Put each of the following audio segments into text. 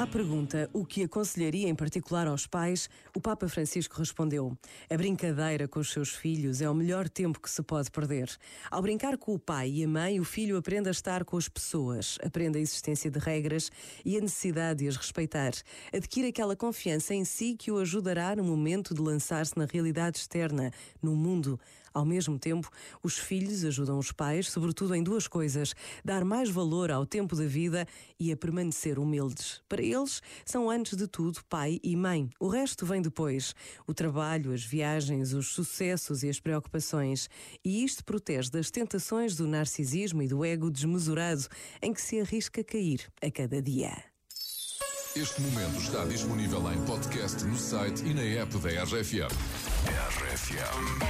À pergunta o que aconselharia em particular aos pais, o Papa Francisco respondeu: A brincadeira com os seus filhos é o melhor tempo que se pode perder. Ao brincar com o pai e a mãe, o filho aprende a estar com as pessoas, aprende a existência de regras e a necessidade de as respeitar. Adquire aquela confiança em si que o ajudará no momento de lançar-se na realidade externa, no mundo. Ao mesmo tempo, os filhos ajudam os pais, sobretudo em duas coisas: dar mais valor ao tempo da vida e a permanecer humildes. Para eles, são antes de tudo pai e mãe. O resto vem depois: o trabalho, as viagens, os sucessos e as preocupações. E isto protege das tentações do narcisismo e do ego desmesurado em que se arrisca cair a cada dia. Este momento está disponível em podcast no site e na app da RFM. RFM.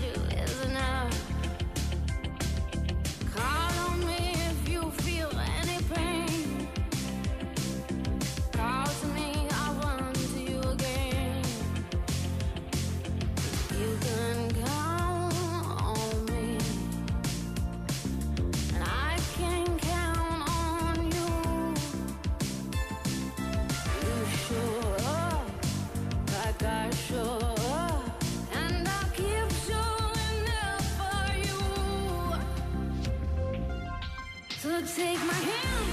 take my hand,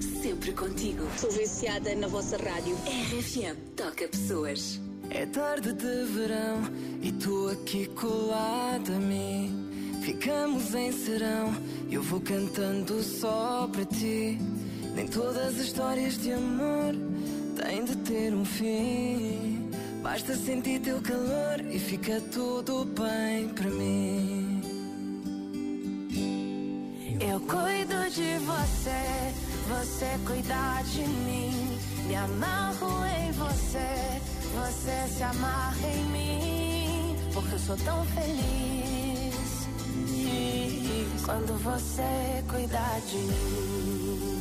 sempre contigo. Sou viciada na vossa rádio. RFM toca pessoas. É tarde de verão e tu aqui colada a mim. Ficamos em serão, eu vou cantando só para ti. Nem todas as histórias de amor têm de ter um fim. Basta sentir teu calor e fica tudo bem para mim. Eu cuido de você, você cuida de mim. Me amarro em você, você se amarra em mim. Porque eu sou tão feliz quando você cuida de mim.